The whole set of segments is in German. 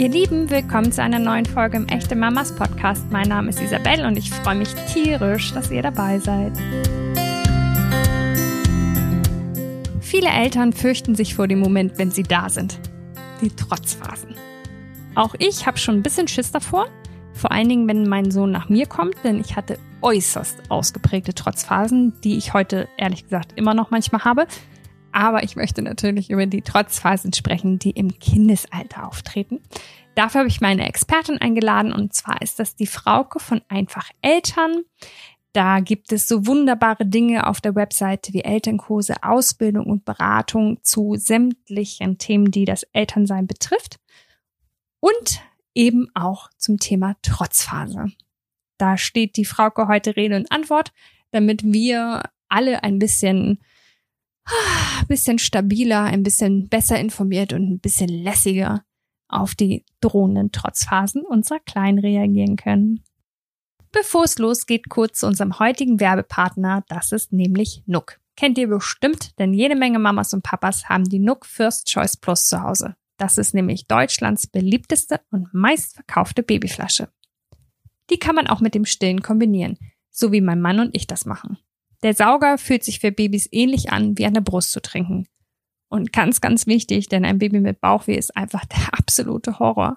Ihr Lieben, willkommen zu einer neuen Folge im Echte Mamas Podcast. Mein Name ist Isabel und ich freue mich tierisch, dass ihr dabei seid. Viele Eltern fürchten sich vor dem Moment, wenn sie da sind. Die Trotzphasen. Auch ich habe schon ein bisschen Schiss davor, vor allen Dingen, wenn mein Sohn nach mir kommt, denn ich hatte äußerst ausgeprägte Trotzphasen, die ich heute ehrlich gesagt immer noch manchmal habe. Aber ich möchte natürlich über die Trotzphasen sprechen, die im Kindesalter auftreten. Dafür habe ich meine Expertin eingeladen und zwar ist das die Frauke von Einfach Eltern. Da gibt es so wunderbare Dinge auf der Webseite wie Elternkurse, Ausbildung und Beratung zu sämtlichen Themen, die das Elternsein betrifft. Und eben auch zum Thema Trotzphase. Da steht die Frauke heute Rede und Antwort, damit wir alle ein bisschen ein bisschen stabiler, ein bisschen besser informiert und ein bisschen lässiger auf die drohenden Trotzphasen unserer Kleinen reagieren können. Bevor es losgeht, kurz zu unserem heutigen Werbepartner, das ist nämlich Nook. Kennt ihr bestimmt, denn jede Menge Mamas und Papas haben die Nook First Choice Plus zu Hause. Das ist nämlich Deutschlands beliebteste und meistverkaufte Babyflasche. Die kann man auch mit dem Stillen kombinieren, so wie mein Mann und ich das machen. Der Sauger fühlt sich für Babys ähnlich an, wie an der Brust zu trinken. Und ganz, ganz wichtig, denn ein Baby mit Bauchweh ist einfach der absolute Horror.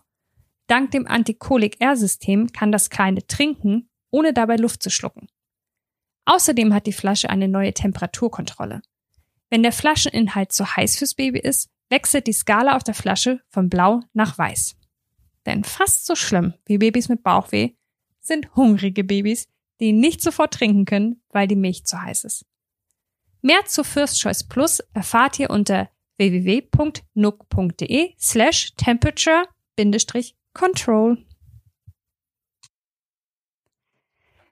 Dank dem Antikolik-R-System kann das Kleine trinken, ohne dabei Luft zu schlucken. Außerdem hat die Flasche eine neue Temperaturkontrolle. Wenn der Flascheninhalt zu heiß fürs Baby ist, wechselt die Skala auf der Flasche von blau nach weiß. Denn fast so schlimm wie Babys mit Bauchweh sind hungrige Babys, die nicht sofort trinken können, weil die Milch zu heiß ist. Mehr zu First Choice Plus erfahrt ihr unter www.nook.de slash temperature-control.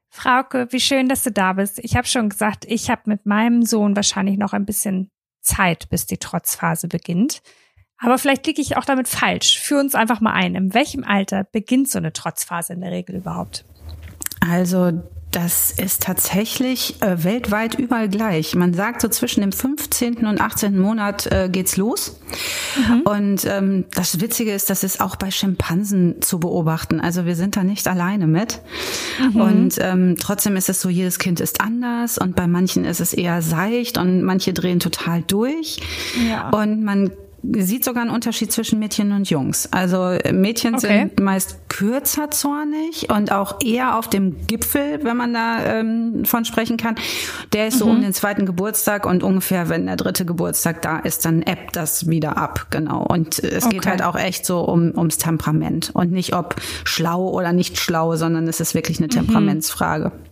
Frauke, wie schön, dass du da bist. Ich habe schon gesagt, ich habe mit meinem Sohn wahrscheinlich noch ein bisschen Zeit, bis die Trotzphase beginnt. Aber vielleicht liege ich auch damit falsch. Führ uns einfach mal ein. In welchem Alter beginnt so eine Trotzphase in der Regel überhaupt? Also das ist tatsächlich äh, weltweit überall gleich. Man sagt so zwischen dem 15. und 18. Monat äh, geht's los. Mhm. Und ähm, das Witzige ist, das ist auch bei Schimpansen zu beobachten. Also wir sind da nicht alleine mit. Mhm. Und ähm, trotzdem ist es so, jedes Kind ist anders und bei manchen ist es eher seicht und manche drehen total durch. Ja. Und man sieht sogar einen Unterschied zwischen Mädchen und Jungs. Also Mädchen okay. sind meist kürzer zornig und auch eher auf dem Gipfel, wenn man da ähm, von sprechen kann. Der ist so mhm. um den zweiten Geburtstag und ungefähr, wenn der dritte Geburtstag da ist, dann ebbt das wieder ab, genau. Und es okay. geht halt auch echt so um ums Temperament und nicht ob schlau oder nicht schlau, sondern es ist wirklich eine mhm. Temperamentsfrage. Mhm.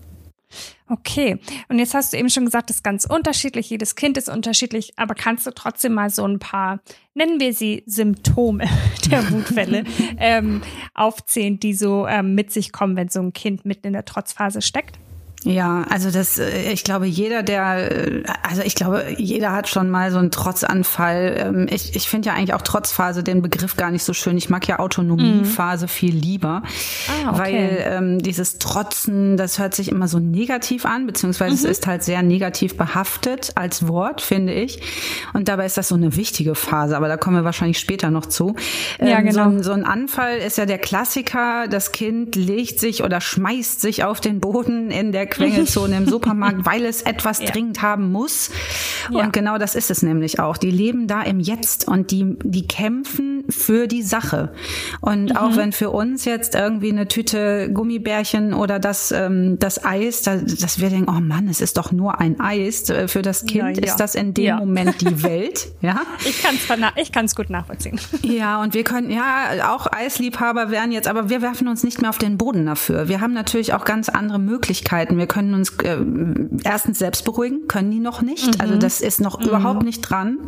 Okay, und jetzt hast du eben schon gesagt, das ist ganz unterschiedlich, jedes Kind ist unterschiedlich, aber kannst du trotzdem mal so ein paar, nennen wir sie Symptome der Wutfälle, ähm, aufzählen, die so ähm, mit sich kommen, wenn so ein Kind mitten in der Trotzphase steckt? Ja, also das, äh, ich glaube, jeder, der, äh, also ich glaube, jeder hat schon mal so einen Trotzanfall. Ähm, ich, ich finde ja eigentlich auch Trotzphase den Begriff gar nicht so schön. Ich mag ja Autonomiephase mhm. viel lieber, ah, okay. weil ähm, dieses Trotzen, das hört sich immer so negativ an, beziehungsweise mhm. es ist halt sehr negativ behaftet als Wort, finde ich. Und dabei ist das so eine wichtige Phase, aber da kommen wir wahrscheinlich später noch zu. Ähm, ja, genau. so, so ein Anfall ist ja der Klassiker. Das Kind legt sich oder schmeißt sich auf den Boden in der Quengelzone im Supermarkt, weil es etwas ja. dringend haben muss. Ja. Und genau das ist es nämlich auch. Die leben da im Jetzt und die, die kämpfen für die Sache. Und mhm. auch wenn für uns jetzt irgendwie eine Tüte Gummibärchen oder das, ähm, das Eis, da, dass wir denken, oh Mann, es ist doch nur ein Eis. Äh, für das Kind ja, ist das in dem Moment die Welt. Ja. Ich kann es ich kann's gut nachvollziehen. Ja, und wir können, ja, auch Eisliebhaber werden jetzt, aber wir werfen uns nicht mehr auf den Boden dafür. Wir haben natürlich auch ganz andere Möglichkeiten. Wir können uns äh, erstens selbst beruhigen, können die noch nicht. Mhm. Also das ist noch mhm. überhaupt nicht dran.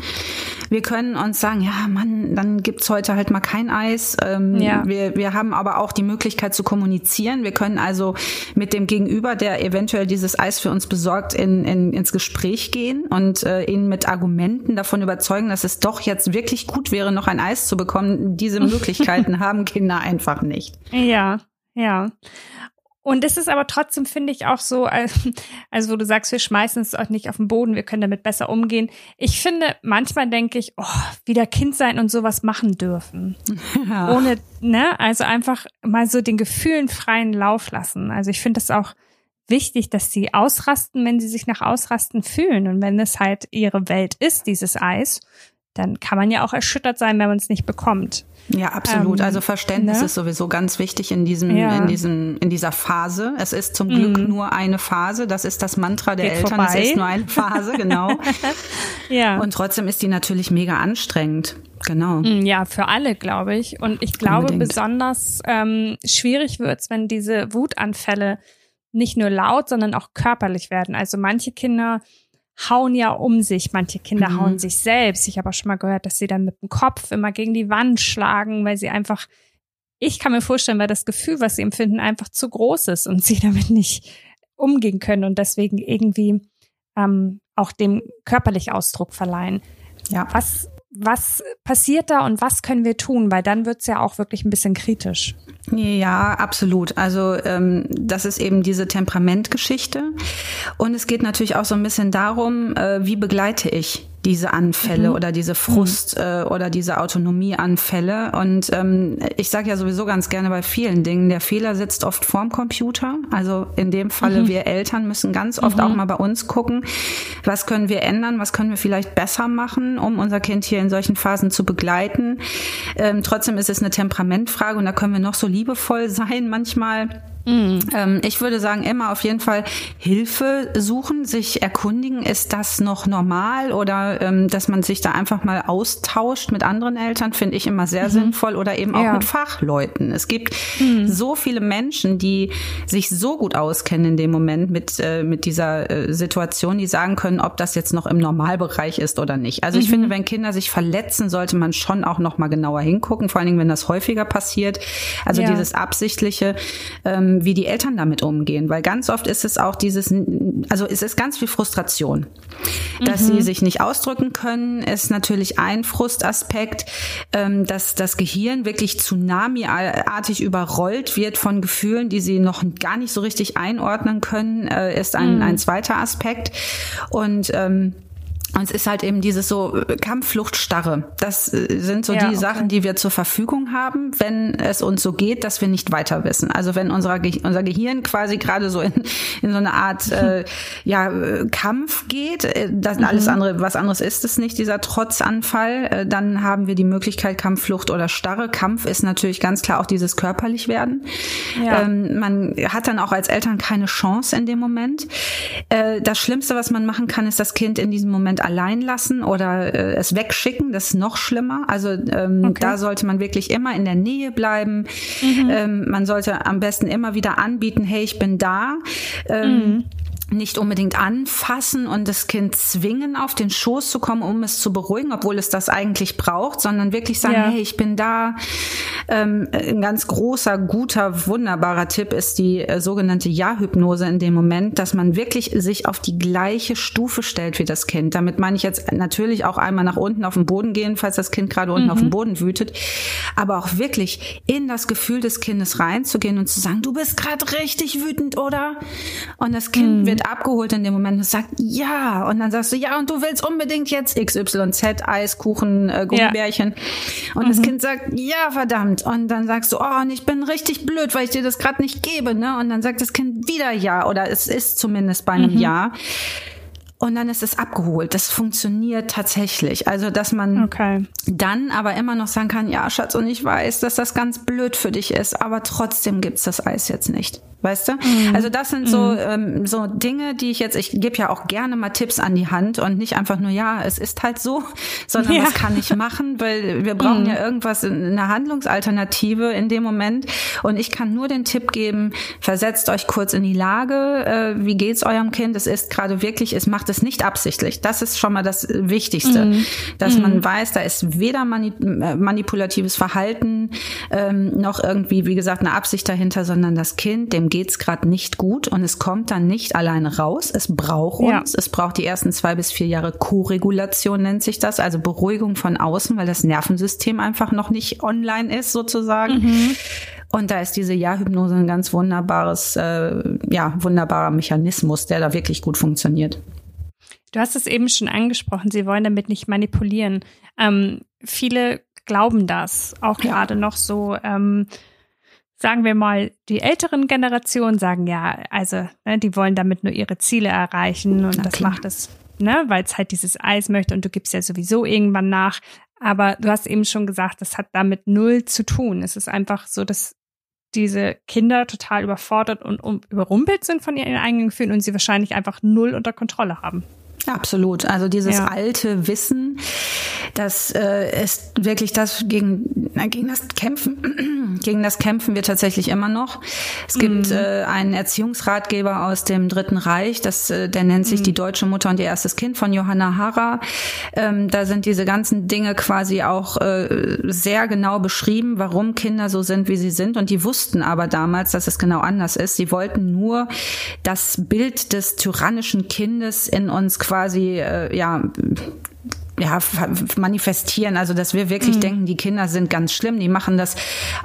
Wir können uns sagen, ja, Mann, dann gibt's heute halt mal kein Eis. Ähm, ja. wir, wir haben aber auch die Möglichkeit zu kommunizieren. Wir können also mit dem Gegenüber, der eventuell dieses Eis für uns besorgt, in, in, ins Gespräch gehen und äh, ihn mit Argumenten davon überzeugen, dass es doch jetzt wirklich gut wäre, noch ein Eis zu bekommen. Diese Möglichkeiten haben Kinder einfach nicht. Ja, ja. Und es ist aber trotzdem, finde ich, auch so, also wo du sagst, wir schmeißen es auch nicht auf den Boden, wir können damit besser umgehen. Ich finde, manchmal denke ich, oh, wieder Kind sein und sowas machen dürfen. Ja. Ohne, ne, also einfach mal so den Gefühlen freien Lauf lassen. Also ich finde es auch wichtig, dass sie ausrasten, wenn sie sich nach Ausrasten fühlen. Und wenn es halt ihre Welt ist, dieses Eis, dann kann man ja auch erschüttert sein, wenn man es nicht bekommt. Ja, absolut. Ähm, also Verständnis ne? ist sowieso ganz wichtig in diesem, ja. in diesem, in dieser Phase. Es ist zum Glück mm. nur eine Phase. Das ist das Mantra der Geht Eltern. Vorbei. Es ist nur eine Phase, genau. ja. Und trotzdem ist die natürlich mega anstrengend. Genau. Mm, ja, für alle, glaube ich. Und ich glaube, Unbedingt. besonders ähm, schwierig wird's, wenn diese Wutanfälle nicht nur laut, sondern auch körperlich werden. Also manche Kinder hauen ja um sich. Manche Kinder mhm. hauen sich selbst. Ich habe auch schon mal gehört, dass sie dann mit dem Kopf immer gegen die Wand schlagen, weil sie einfach, ich kann mir vorstellen, weil das Gefühl, was sie empfinden, einfach zu groß ist und sie damit nicht umgehen können und deswegen irgendwie ähm, auch dem körperlich Ausdruck verleihen. Ja. Was, was passiert da und was können wir tun? Weil dann wird's ja auch wirklich ein bisschen kritisch. Ja, absolut. Also ähm, das ist eben diese Temperamentgeschichte. Und es geht natürlich auch so ein bisschen darum, äh, wie begleite ich diese Anfälle mhm. oder diese Frust mhm. äh, oder diese Autonomieanfälle. Und ähm, ich sage ja sowieso ganz gerne bei vielen Dingen, der Fehler sitzt oft vorm Computer. Also in dem Falle, mhm. wir Eltern müssen ganz oft mhm. auch mal bei uns gucken, was können wir ändern, was können wir vielleicht besser machen, um unser Kind hier in solchen Phasen zu begleiten. Ähm, trotzdem ist es eine Temperamentfrage und da können wir noch so liebevoll sein manchmal. Mhm. Ähm, ich würde sagen, immer auf jeden Fall Hilfe suchen, sich erkundigen, ist das noch normal oder ähm, dass man sich da einfach mal austauscht mit anderen Eltern, finde ich immer sehr mhm. sinnvoll oder eben auch ja. mit Fachleuten. Es gibt mhm. so viele Menschen, die sich so gut auskennen in dem Moment mit, äh, mit dieser äh, Situation, die sagen können, ob das jetzt noch im Normalbereich ist oder nicht. Also ich finde, mhm. wenn Kinder sich verletzen, sollte man schon auch noch mal genauer hingucken, vor allen Dingen, wenn das häufiger passiert. Also ja. dieses absichtliche, ähm, ähm, wie die Eltern damit umgehen. Weil ganz oft ist es auch dieses, also es ist ganz viel Frustration. Dass mhm. sie sich nicht ausdrücken können, ist natürlich ein Frustaspekt, ähm, dass das Gehirn wirklich tsunami-artig überrollt wird von Gefühlen, die sie noch gar nicht so richtig einordnen können, äh, ist ein, mhm. ein zweiter Aspekt. Und ähm, und es ist halt eben dieses so äh, Kampffluchtstarre. Das äh, sind so ja, die okay. Sachen, die wir zur Verfügung haben, wenn es uns so geht, dass wir nicht weiter wissen. Also wenn unser, Ge unser Gehirn quasi gerade so in, in so eine Art äh, ja, äh, Kampf geht, das mhm. alles andere, was anderes ist es nicht, dieser Trotzanfall, dann haben wir die Möglichkeit Kampfflucht oder Starre. Kampf ist natürlich ganz klar auch dieses körperlich werden. Ja. Ähm, man hat dann auch als Eltern keine Chance in dem Moment. Äh, das Schlimmste, was man machen kann, ist das Kind in diesem Moment allein lassen oder äh, es wegschicken. Das ist noch schlimmer. Also ähm, okay. da sollte man wirklich immer in der Nähe bleiben. Mhm. Ähm, man sollte am besten immer wieder anbieten, hey, ich bin da. Ähm, mhm nicht unbedingt anfassen und das Kind zwingen, auf den Schoß zu kommen, um es zu beruhigen, obwohl es das eigentlich braucht, sondern wirklich sagen, ja. hey, ich bin da. Ähm, ein ganz großer, guter, wunderbarer Tipp ist die äh, sogenannte Ja-Hypnose in dem Moment, dass man wirklich sich auf die gleiche Stufe stellt wie das Kind. Damit meine ich jetzt natürlich auch einmal nach unten auf den Boden gehen, falls das Kind gerade unten mhm. auf dem Boden wütet, aber auch wirklich in das Gefühl des Kindes reinzugehen und zu sagen, du bist gerade richtig wütend, oder? Und das Kind mhm. wird abgeholt in dem Moment und sagt, ja. Und dann sagst du, ja, und du willst unbedingt jetzt XYZ, Eis, Kuchen, äh, Gummibärchen. Ja. Und mhm. das Kind sagt, ja, verdammt. Und dann sagst du, oh, und ich bin richtig blöd, weil ich dir das gerade nicht gebe. Ne? Und dann sagt das Kind wieder ja. Oder es ist zumindest bei einem mhm. Ja und dann ist es abgeholt. Das funktioniert tatsächlich. Also, dass man okay. dann aber immer noch sagen kann, ja, Schatz, und ich weiß, dass das ganz blöd für dich ist, aber trotzdem gibt's das Eis jetzt nicht. Weißt du? Mhm. Also das sind so mhm. ähm, so Dinge, die ich jetzt, ich gebe ja auch gerne mal Tipps an die Hand und nicht einfach nur, ja, es ist halt so, sondern ja. was kann ich machen, weil wir brauchen mhm. ja irgendwas, eine Handlungsalternative in dem Moment. Und ich kann nur den Tipp geben, versetzt euch kurz in die Lage, äh, wie geht's eurem Kind? Es ist gerade wirklich, es macht es nicht absichtlich. Das ist schon mal das Wichtigste, mhm. dass man mhm. weiß, da ist weder äh, manipulatives Verhalten ähm, noch irgendwie, wie gesagt, eine Absicht dahinter, sondern das Kind, dem geht's gerade nicht gut und es kommt dann nicht alleine raus. Es braucht uns. Ja. Es braucht die ersten zwei bis vier Jahre Co-Regulation nennt sich das, also Beruhigung von außen, weil das Nervensystem einfach noch nicht online ist sozusagen. Mhm. Und da ist diese Ja-Hypnose ein ganz wunderbares, äh, ja, wunderbarer Mechanismus, der da wirklich gut funktioniert. Du hast es eben schon angesprochen, sie wollen damit nicht manipulieren. Ähm, viele glauben das, auch ja. gerade noch so. Ähm, sagen wir mal, die älteren Generationen sagen ja, also ne, die wollen damit nur ihre Ziele erreichen und Na, das klar. macht es, ne, weil es halt dieses Eis möchte und du gibst ja sowieso irgendwann nach. Aber du hast eben schon gesagt, das hat damit null zu tun. Es ist einfach so, dass diese Kinder total überfordert und um, überrumpelt sind von ihren eigenen Gefühlen und sie wahrscheinlich einfach null unter Kontrolle haben. Absolut. Also dieses ja. alte Wissen, das äh, ist wirklich das gegen, na, gegen das Kämpfen, gegen das Kämpfen wir tatsächlich immer noch. Es gibt mhm. äh, einen Erziehungsratgeber aus dem Dritten Reich, das, äh, der nennt sich mhm. Die deutsche Mutter und ihr erstes Kind von Johanna Harrer. Ähm, da sind diese ganzen Dinge quasi auch äh, sehr genau beschrieben, warum Kinder so sind, wie sie sind. Und die wussten aber damals, dass es genau anders ist. Sie wollten nur das Bild des tyrannischen Kindes in uns quasi quasi äh, ja ja, manifestieren. Also, dass wir wirklich mhm. denken, die Kinder sind ganz schlimm, die machen das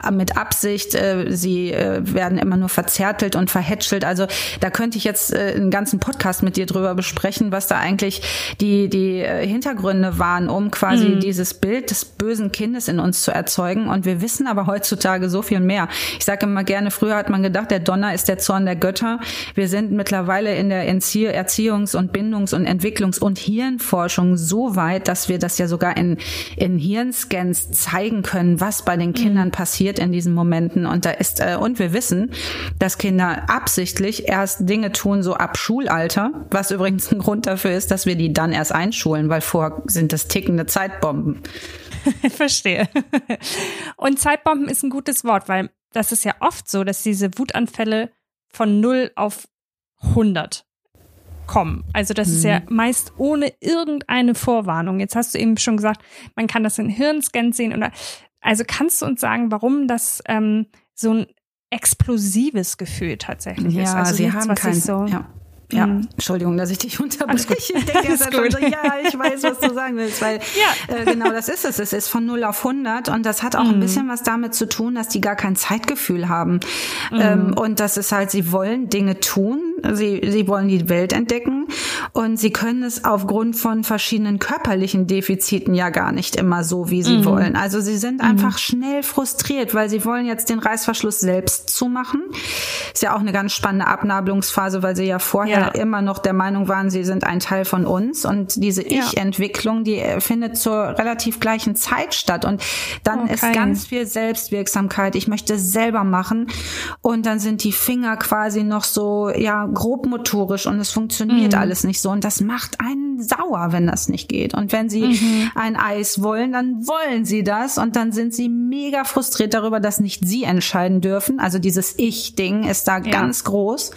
äh, mit Absicht, äh, sie äh, werden immer nur verzärtelt und verhätschelt. Also, da könnte ich jetzt einen ganzen Podcast mit dir drüber besprechen, was da eigentlich die, die Hintergründe waren, um quasi mhm. dieses Bild des bösen Kindes in uns zu erzeugen. Und wir wissen aber heutzutage so viel mehr. Ich sage immer gerne, früher hat man gedacht, der Donner ist der Zorn der Götter. Wir sind mittlerweile in der Erziehungs- und Bindungs- und Entwicklungs- und Hirnforschung so weit, dass wir das ja sogar in, in Hirnscans zeigen können, was bei den Kindern mhm. passiert in diesen Momenten. Und da ist, äh, und wir wissen, dass Kinder absichtlich erst Dinge tun, so ab Schulalter, was übrigens ein Grund dafür ist, dass wir die dann erst einschulen, weil vorher sind das tickende Zeitbomben. Verstehe. Und Zeitbomben ist ein gutes Wort, weil das ist ja oft so, dass diese Wutanfälle von 0 auf 100 kommen. Also das mhm. ist ja mhm. meist ohne irgendeine Vorwarnung. Jetzt hast du eben schon gesagt, man kann das in Hirnscans sehen oder also kannst du uns sagen, warum das ähm, so ein explosives Gefühl tatsächlich ja, ist? Also sie haben kein, so, ja. Ja, mhm. Entschuldigung, dass ich dich unterbreche. Ich denke jetzt schon so, ja, ich weiß, was du sagen willst, weil ja. äh, genau das ist es. Es ist von 0 auf 100 und das hat auch mhm. ein bisschen was damit zu tun, dass die gar kein Zeitgefühl haben. Mhm. Ähm, und das ist halt, sie wollen Dinge tun, sie, sie wollen die Welt entdecken und sie können es aufgrund von verschiedenen körperlichen Defiziten ja gar nicht immer so, wie sie mhm. wollen. Also sie sind mhm. einfach schnell frustriert, weil sie wollen jetzt den Reißverschluss selbst zumachen. Ist ja auch eine ganz spannende Abnabelungsphase, weil sie ja vorher ja. immer noch der Meinung waren, sie sind ein Teil von uns. Und diese Ich-Entwicklung, die äh, findet zur relativ gleichen Zeit statt. Und dann okay. ist ganz viel Selbstwirksamkeit. Ich möchte selber machen. Und dann sind die Finger quasi noch so, ja, grobmotorisch und es funktioniert mhm. alles nicht so. Und das macht einen sauer, wenn das nicht geht. Und wenn sie mhm. ein Eis wollen, dann wollen sie das. Und dann sind sie mega frustriert darüber, dass nicht sie entscheiden dürfen. Also dieses Ich-Ding ist da ja. ganz groß.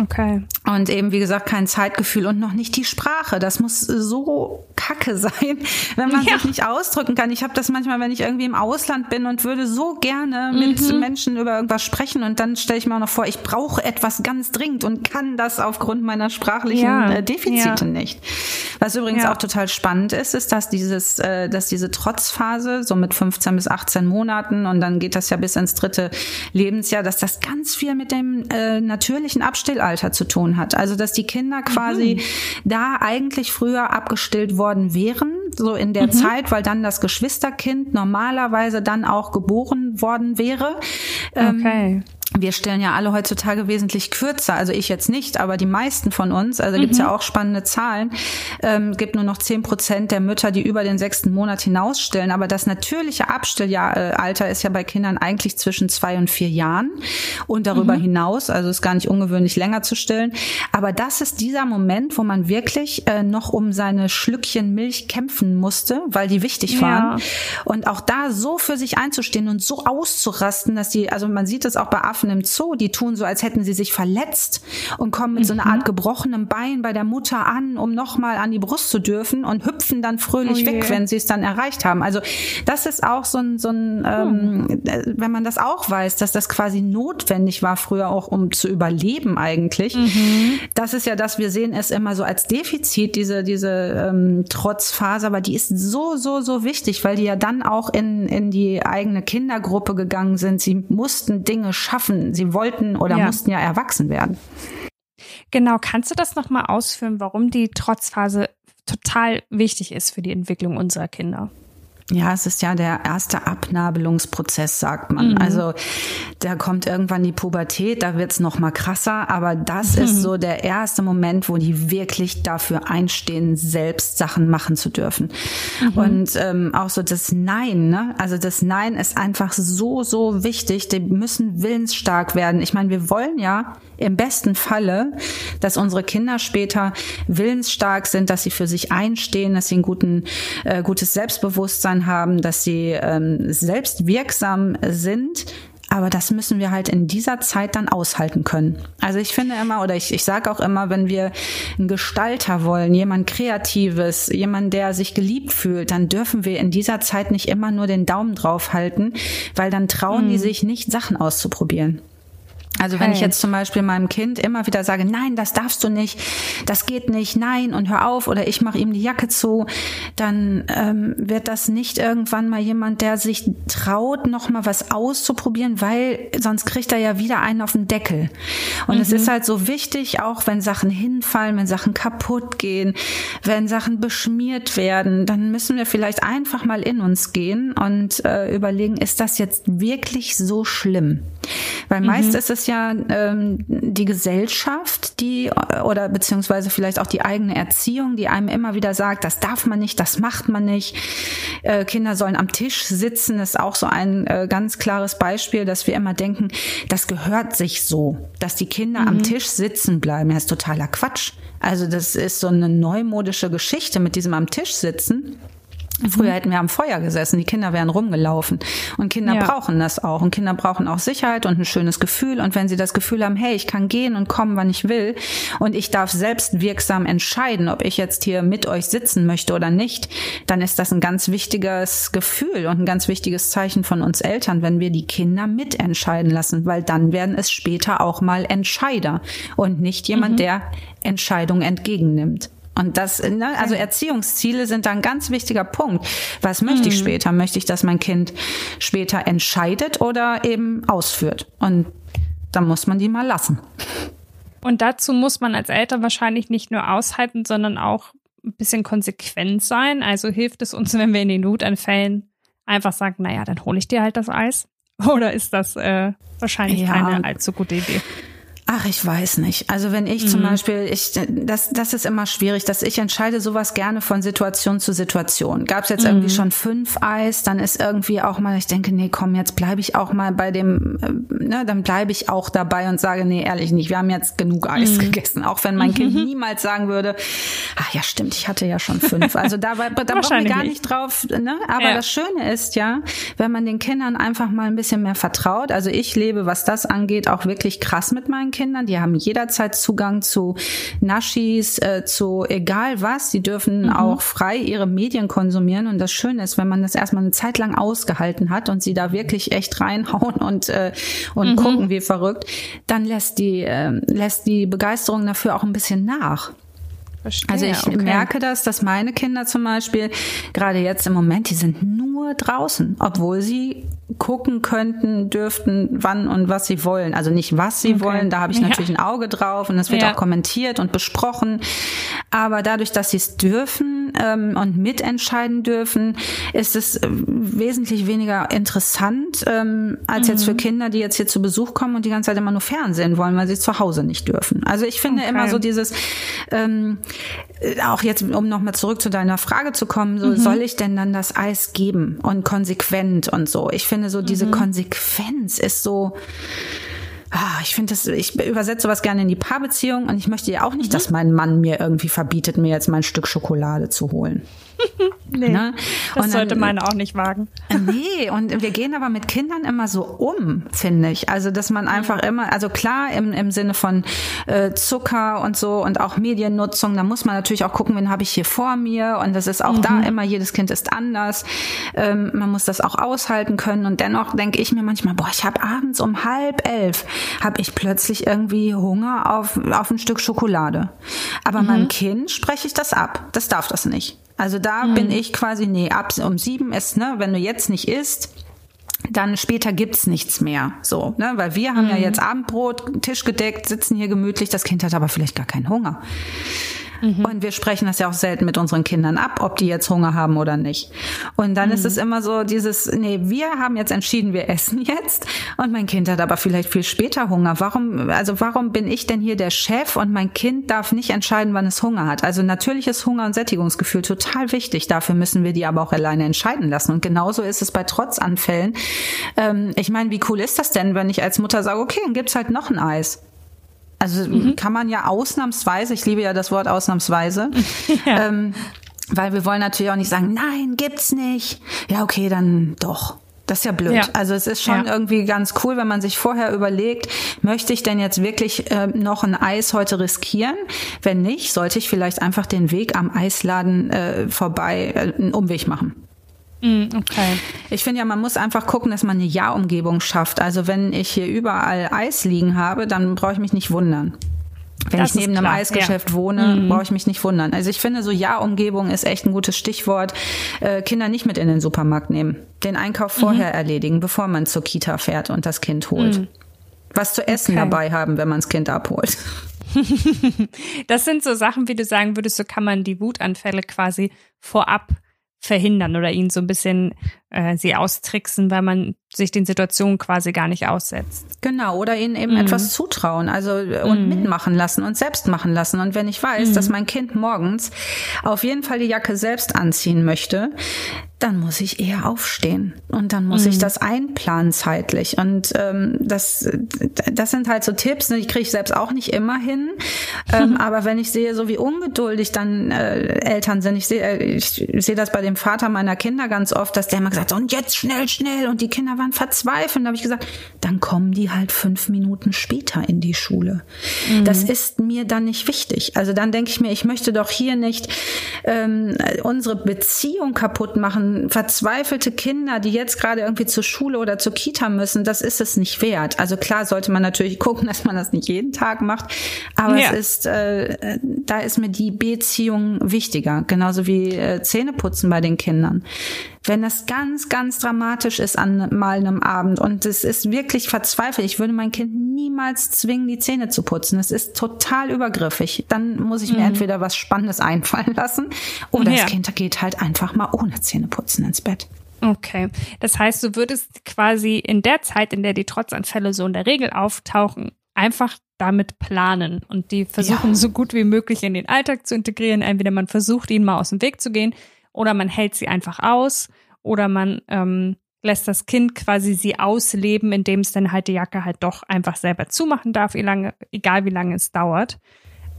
Okay. Und eben, wie gesagt, kein Zeitgefühl und noch nicht die Sprache. Das muss so kacke sein, wenn man ja. sich nicht ausdrücken kann. Ich habe das manchmal, wenn ich irgendwie im Ausland bin und würde so gerne mit mhm. Menschen über irgendwas sprechen und dann stelle ich mir auch noch vor, ich brauche etwas ganz dringend und kann das aufgrund meiner sprachlichen ja. äh, Defizite ja. nicht. Was übrigens auch total spannend ist, ist, dass dieses, äh, dass diese Trotzphase so mit 15 bis 18 Monaten und dann geht das ja bis ins dritte Lebensjahr, dass das ganz viel mit dem äh, natürlichen Abstillalter zu tun hat. Also also dass die Kinder quasi mhm. da eigentlich früher abgestillt worden wären, so in der mhm. Zeit, weil dann das Geschwisterkind normalerweise dann auch geboren worden wäre. Ähm, okay. Ähm, wir stellen ja alle heutzutage wesentlich kürzer, also ich jetzt nicht, aber die meisten von uns, also mhm. gibt's ja auch spannende Zahlen, ähm, gibt nur noch zehn Prozent der Mütter, die über den sechsten Monat hinausstillen. Aber das natürliche Abstillalter ist ja bei Kindern eigentlich zwischen zwei und vier Jahren und darüber mhm. hinaus, also ist gar nicht ungewöhnlich länger zu stillen. Aber das ist dieser Moment, wo man wirklich äh, noch um seine Schlückchen Milch kämpfen musste, weil die wichtig waren. Ja. Und auch da so für sich einzustehen und so auszurasten, dass die, also man sieht es auch bei Affen, im Zoo, die tun so, als hätten sie sich verletzt und kommen mit mhm. so einer mhm. Art gebrochenem Bein bei der Mutter an, um nochmal an die Brust zu dürfen und hüpfen dann fröhlich oh weg, wenn sie es dann erreicht haben. Also das ist auch so ein, so ein ähm, hm. wenn man das auch weiß, dass das quasi notwendig war früher auch, um zu überleben eigentlich. Mhm. Das ist ja das, wir sehen es immer so als Defizit, diese, diese ähm, Trotzphase, aber die ist so, so, so wichtig, weil die ja dann auch in, in die eigene Kindergruppe gegangen sind. Sie mussten Dinge schaffen, sie wollten oder ja. mussten ja erwachsen werden. Genau, kannst du das nochmal ausführen, warum die Trotzphase total wichtig ist für die Entwicklung unserer Kinder? Ja, es ist ja der erste Abnabelungsprozess, sagt man. Mhm. Also da kommt irgendwann die Pubertät, da wird's noch mal krasser, aber das mhm. ist so der erste Moment, wo die wirklich dafür einstehen, selbst Sachen machen zu dürfen. Mhm. Und ähm, auch so das Nein, ne? Also das Nein ist einfach so, so wichtig. Die müssen willensstark werden. Ich meine, wir wollen ja im besten Falle, dass unsere Kinder später willensstark sind, dass sie für sich einstehen, dass sie ein guten, äh, gutes Selbstbewusstsein haben, dass sie ähm, selbst wirksam sind. Aber das müssen wir halt in dieser Zeit dann aushalten können. Also ich finde immer, oder ich, ich sage auch immer, wenn wir einen Gestalter wollen, jemand Kreatives, jemand, der sich geliebt fühlt, dann dürfen wir in dieser Zeit nicht immer nur den Daumen drauf halten, weil dann trauen mhm. die sich nicht, Sachen auszuprobieren. Also okay. wenn ich jetzt zum Beispiel meinem Kind immer wieder sage, nein, das darfst du nicht, das geht nicht, nein und hör auf oder ich mache ihm die Jacke zu, dann ähm, wird das nicht irgendwann mal jemand, der sich traut, noch mal was auszuprobieren, weil sonst kriegt er ja wieder einen auf den Deckel. Und mhm. es ist halt so wichtig, auch wenn Sachen hinfallen, wenn Sachen kaputt gehen, wenn Sachen beschmiert werden, dann müssen wir vielleicht einfach mal in uns gehen und äh, überlegen, ist das jetzt wirklich so schlimm? Weil meist mhm. ist es ja ähm, die Gesellschaft, die oder beziehungsweise vielleicht auch die eigene Erziehung, die einem immer wieder sagt, das darf man nicht, das macht man nicht. Äh, Kinder sollen am Tisch sitzen, das ist auch so ein äh, ganz klares Beispiel, dass wir immer denken, das gehört sich so, dass die Kinder mhm. am Tisch sitzen bleiben. Das ist totaler Quatsch. Also das ist so eine neumodische Geschichte mit diesem am Tisch sitzen. Früher hätten wir am Feuer gesessen, die Kinder wären rumgelaufen. Und Kinder ja. brauchen das auch. Und Kinder brauchen auch Sicherheit und ein schönes Gefühl. Und wenn sie das Gefühl haben, hey, ich kann gehen und kommen, wann ich will, und ich darf selbst wirksam entscheiden, ob ich jetzt hier mit euch sitzen möchte oder nicht, dann ist das ein ganz wichtiges Gefühl und ein ganz wichtiges Zeichen von uns Eltern, wenn wir die Kinder mitentscheiden lassen, weil dann werden es später auch mal Entscheider und nicht jemand, mhm. der Entscheidungen entgegennimmt. Und das, ne, also Erziehungsziele sind da ein ganz wichtiger Punkt. Was möchte ich mhm. später? Möchte ich, dass mein Kind später entscheidet oder eben ausführt? Und dann muss man die mal lassen. Und dazu muss man als Eltern wahrscheinlich nicht nur aushalten, sondern auch ein bisschen konsequent sein. Also hilft es uns, wenn wir in den Notanfällen einfach sagen, naja, dann hole ich dir halt das Eis. Oder ist das äh, wahrscheinlich ja. keine allzu gute Idee? Ach, ich weiß nicht. Also wenn ich mhm. zum Beispiel, ich, das, das ist immer schwierig, dass ich entscheide sowas gerne von Situation zu Situation. Gab es jetzt mhm. irgendwie schon fünf Eis, dann ist irgendwie auch mal, ich denke, nee, komm, jetzt bleibe ich auch mal bei dem, äh, ne, dann bleibe ich auch dabei und sage, nee, ehrlich nicht, wir haben jetzt genug Eis mhm. gegessen. Auch wenn mein Kind niemals sagen würde, ach ja, stimmt, ich hatte ja schon fünf. Also da, da brauchen wir gar nicht drauf, ne? Aber ja. das Schöne ist ja, wenn man den Kindern einfach mal ein bisschen mehr vertraut. Also ich lebe, was das angeht, auch wirklich krass mit meinen Kindern. Kindern. Die haben jederzeit Zugang zu Naschis, äh, zu egal was. Sie dürfen mhm. auch frei ihre Medien konsumieren. Und das Schöne ist, wenn man das erstmal eine Zeit lang ausgehalten hat und sie da wirklich echt reinhauen und, äh, und mhm. gucken wie verrückt, dann lässt die, äh, lässt die Begeisterung dafür auch ein bisschen nach. Verstehe, also ich okay. merke das, dass meine Kinder zum Beispiel gerade jetzt im Moment, die sind nur draußen, obwohl sie gucken könnten, dürften, wann und was sie wollen. Also nicht was sie okay. wollen, da habe ich natürlich ja. ein Auge drauf und das wird ja. auch kommentiert und besprochen. Aber dadurch, dass sie es dürfen ähm, und mitentscheiden dürfen, ist es äh, wesentlich weniger interessant ähm, als mhm. jetzt für mhm. Kinder, die jetzt hier zu Besuch kommen und die ganze Zeit immer nur Fernsehen wollen, weil sie zu Hause nicht dürfen. Also ich finde okay. immer so dieses ähm, äh, auch jetzt, um nochmal zurück zu deiner Frage zu kommen, so mhm. soll ich denn dann das Eis geben und konsequent und so. Ich finde so diese mhm. Konsequenz ist so, Ah, ich finde das, ich übersetze sowas gerne in die Paarbeziehung und ich möchte ja auch nicht, mhm. dass mein Mann mir irgendwie verbietet, mir jetzt mein Stück Schokolade zu holen. Nee, ne? das und sollte man auch nicht wagen. Äh, nee, und wir gehen aber mit Kindern immer so um, finde ich. Also, dass man einfach immer, also klar im, im Sinne von äh, Zucker und so und auch Mediennutzung, da muss man natürlich auch gucken, wen habe ich hier vor mir und das ist auch mhm. da immer, jedes Kind ist anders. Ähm, man muss das auch aushalten können und dennoch denke ich mir manchmal, boah, ich habe abends um halb elf, habe ich plötzlich irgendwie Hunger auf, auf ein Stück Schokolade. Aber mhm. meinem Kind spreche ich das ab. Das darf das nicht. Also da mhm. bin ich quasi, nee, ab um sieben ist, ne, wenn du jetzt nicht isst, dann später gibt's nichts mehr. So, ne? Weil wir haben mhm. ja jetzt Abendbrot, Tisch gedeckt, sitzen hier gemütlich, das Kind hat aber vielleicht gar keinen Hunger. Mhm. Und wir sprechen das ja auch selten mit unseren Kindern ab, ob die jetzt Hunger haben oder nicht. Und dann mhm. ist es immer so dieses, nee, wir haben jetzt entschieden, wir essen jetzt und mein Kind hat aber vielleicht viel später Hunger. Warum, also warum bin ich denn hier der Chef und mein Kind darf nicht entscheiden, wann es Hunger hat? Also natürlich ist Hunger und Sättigungsgefühl total wichtig. Dafür müssen wir die aber auch alleine entscheiden lassen. Und genauso ist es bei Trotzanfällen. Ähm, ich meine, wie cool ist das denn, wenn ich als Mutter sage, okay, dann gibt's halt noch ein Eis. Also mhm. kann man ja ausnahmsweise, ich liebe ja das Wort ausnahmsweise, ja. ähm, weil wir wollen natürlich auch nicht sagen, nein, gibt's nicht. Ja, okay, dann doch. Das ist ja blöd. Ja. Also es ist schon ja. irgendwie ganz cool, wenn man sich vorher überlegt, möchte ich denn jetzt wirklich äh, noch ein Eis heute riskieren? Wenn nicht, sollte ich vielleicht einfach den Weg am Eisladen äh, vorbei äh, einen Umweg machen. Mm, okay. Ich finde ja, man muss einfach gucken, dass man eine Ja-Umgebung schafft. Also wenn ich hier überall Eis liegen habe, dann brauche ich mich nicht wundern. Wenn das ich neben einem Eisgeschäft ja. wohne, mhm. brauche ich mich nicht wundern. Also ich finde, so Ja-Umgebung ist echt ein gutes Stichwort. Äh, Kinder nicht mit in den Supermarkt nehmen. Den Einkauf mhm. vorher erledigen, bevor man zur Kita fährt und das Kind holt. Mhm. Was zu essen okay. dabei haben, wenn man das Kind abholt. das sind so Sachen, wie du sagen würdest, so kann man die Wutanfälle quasi vorab verhindern oder ihnen so ein bisschen äh, sie austricksen, weil man sich den Situationen quasi gar nicht aussetzt. Genau, oder ihnen eben mhm. etwas zutrauen, also und mhm. mitmachen lassen und selbst machen lassen. Und wenn ich weiß, mhm. dass mein Kind morgens auf jeden Fall die Jacke selbst anziehen möchte, dann muss ich eher aufstehen und dann muss ich mhm. das einplanen zeitlich. Und ähm, das, das sind halt so Tipps, ne, die kriege ich selbst auch nicht immer hin. Ähm, aber wenn ich sehe, so wie ungeduldig dann äh, Eltern sind, ich sehe, äh, ich sehe das bei dem Vater meiner Kinder ganz oft, dass der immer gesagt, und jetzt schnell, schnell. Und die Kinder waren verzweifelt. Da habe ich gesagt, dann kommen die halt fünf Minuten später in die Schule. Mhm. Das ist mir dann nicht wichtig. Also dann denke ich mir, ich möchte doch hier nicht ähm, unsere Beziehung kaputt machen. Verzweifelte Kinder, die jetzt gerade irgendwie zur Schule oder zur Kita müssen, das ist es nicht wert. Also klar sollte man natürlich gucken, dass man das nicht jeden Tag macht. Aber ja. es ist, äh, da ist mir die Beziehung wichtiger. Genauso wie äh, Zähneputzen bei den Kindern wenn das ganz, ganz dramatisch ist an mal einem Abend und es ist wirklich verzweifelt, ich würde mein Kind niemals zwingen, die Zähne zu putzen. Es ist total übergriffig. Dann muss ich mir mhm. entweder was Spannendes einfallen lassen oder ja. das Kind geht halt einfach mal ohne Zähne putzen ins Bett. Okay. Das heißt, du würdest quasi in der Zeit, in der die Trotzanfälle so in der Regel auftauchen, einfach damit planen und die versuchen ja. so gut wie möglich in den Alltag zu integrieren. Entweder man versucht, ihnen mal aus dem Weg zu gehen oder man hält sie einfach aus oder man ähm, lässt das Kind quasi sie ausleben, indem es dann halt die Jacke halt doch einfach selber zumachen darf, egal wie lange es dauert.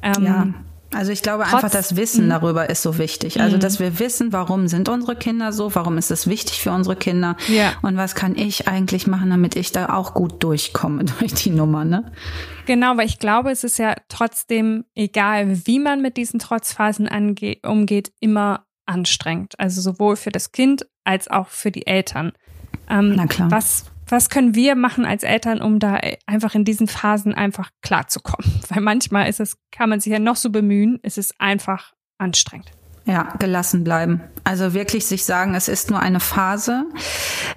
Ähm, ja. Also ich glaube einfach, das Wissen mhm. darüber ist so wichtig. Also, dass wir wissen, warum sind unsere Kinder so, warum ist es wichtig für unsere Kinder ja. und was kann ich eigentlich machen, damit ich da auch gut durchkomme durch die Nummer, ne? Genau, weil ich glaube, es ist ja trotzdem egal, wie man mit diesen Trotzphasen umgeht, immer anstrengend. Also sowohl für das Kind als auch für die Eltern. Ähm, Na klar. Was, was können wir machen als Eltern, um da einfach in diesen Phasen einfach klarzukommen? Weil manchmal ist es, kann man sich ja noch so bemühen, es ist einfach anstrengend. Ja, gelassen bleiben. Also wirklich sich sagen, es ist nur eine Phase.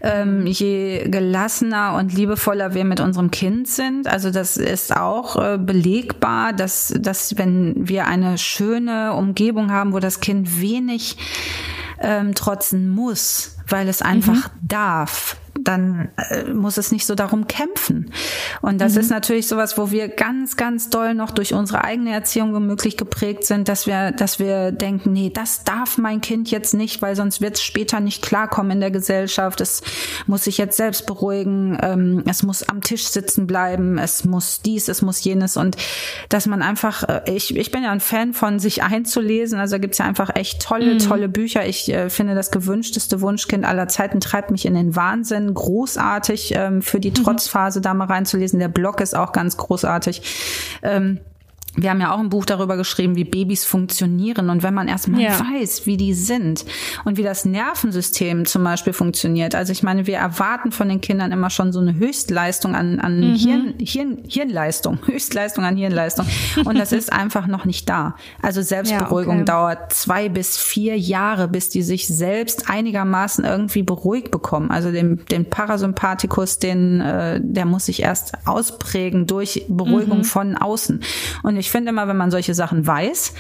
Ähm, je gelassener und liebevoller wir mit unserem Kind sind, also das ist auch äh, belegbar, dass, dass wenn wir eine schöne Umgebung haben, wo das Kind wenig ähm, trotzen muss, weil es einfach mhm. darf, dann äh, muss es nicht so darum kämpfen. Und das mhm. ist natürlich sowas, wo wir ganz, ganz doll noch durch unsere eigene Erziehung womöglich geprägt sind, dass wir, dass wir denken, nee, das darf mein Kind jetzt nicht, weil sonst wird es später nicht klarkommen in der Gesellschaft. Es muss sich jetzt selbst beruhigen, ähm, es muss am Tisch sitzen bleiben, es muss dies, es muss jenes. Und dass man einfach, äh, ich, ich bin ja ein Fan von sich einzulesen. Also gibt's ja einfach echt tolle, mhm. tolle Bücher. Ich äh, finde das gewünschteste Wunschkind aller Zeiten treibt mich in den Wahnsinn großartig ähm, für die mhm. Trotzphase da mal reinzulesen. Der Blog ist auch ganz großartig. Ähm, wir haben ja auch ein Buch darüber geschrieben, wie Babys funktionieren. Und wenn man erstmal ja. weiß, wie die sind und wie das Nervensystem zum Beispiel funktioniert. Also ich meine, wir erwarten von den Kindern immer schon so eine Höchstleistung an, an mhm. Hirn, Hirn, Hirnleistung, Höchstleistung an Hirnleistung. Und das ist einfach noch nicht da. Also Selbstberuhigung ja, okay. dauert zwei bis vier Jahre, bis die sich selbst einigermaßen irgendwie beruhigt bekommen. Also den, den Parasympathikus, den, äh, der muss sich erst ausprägen durch Beruhigung mhm. von außen. Und ich finde immer, wenn man solche Sachen weiß,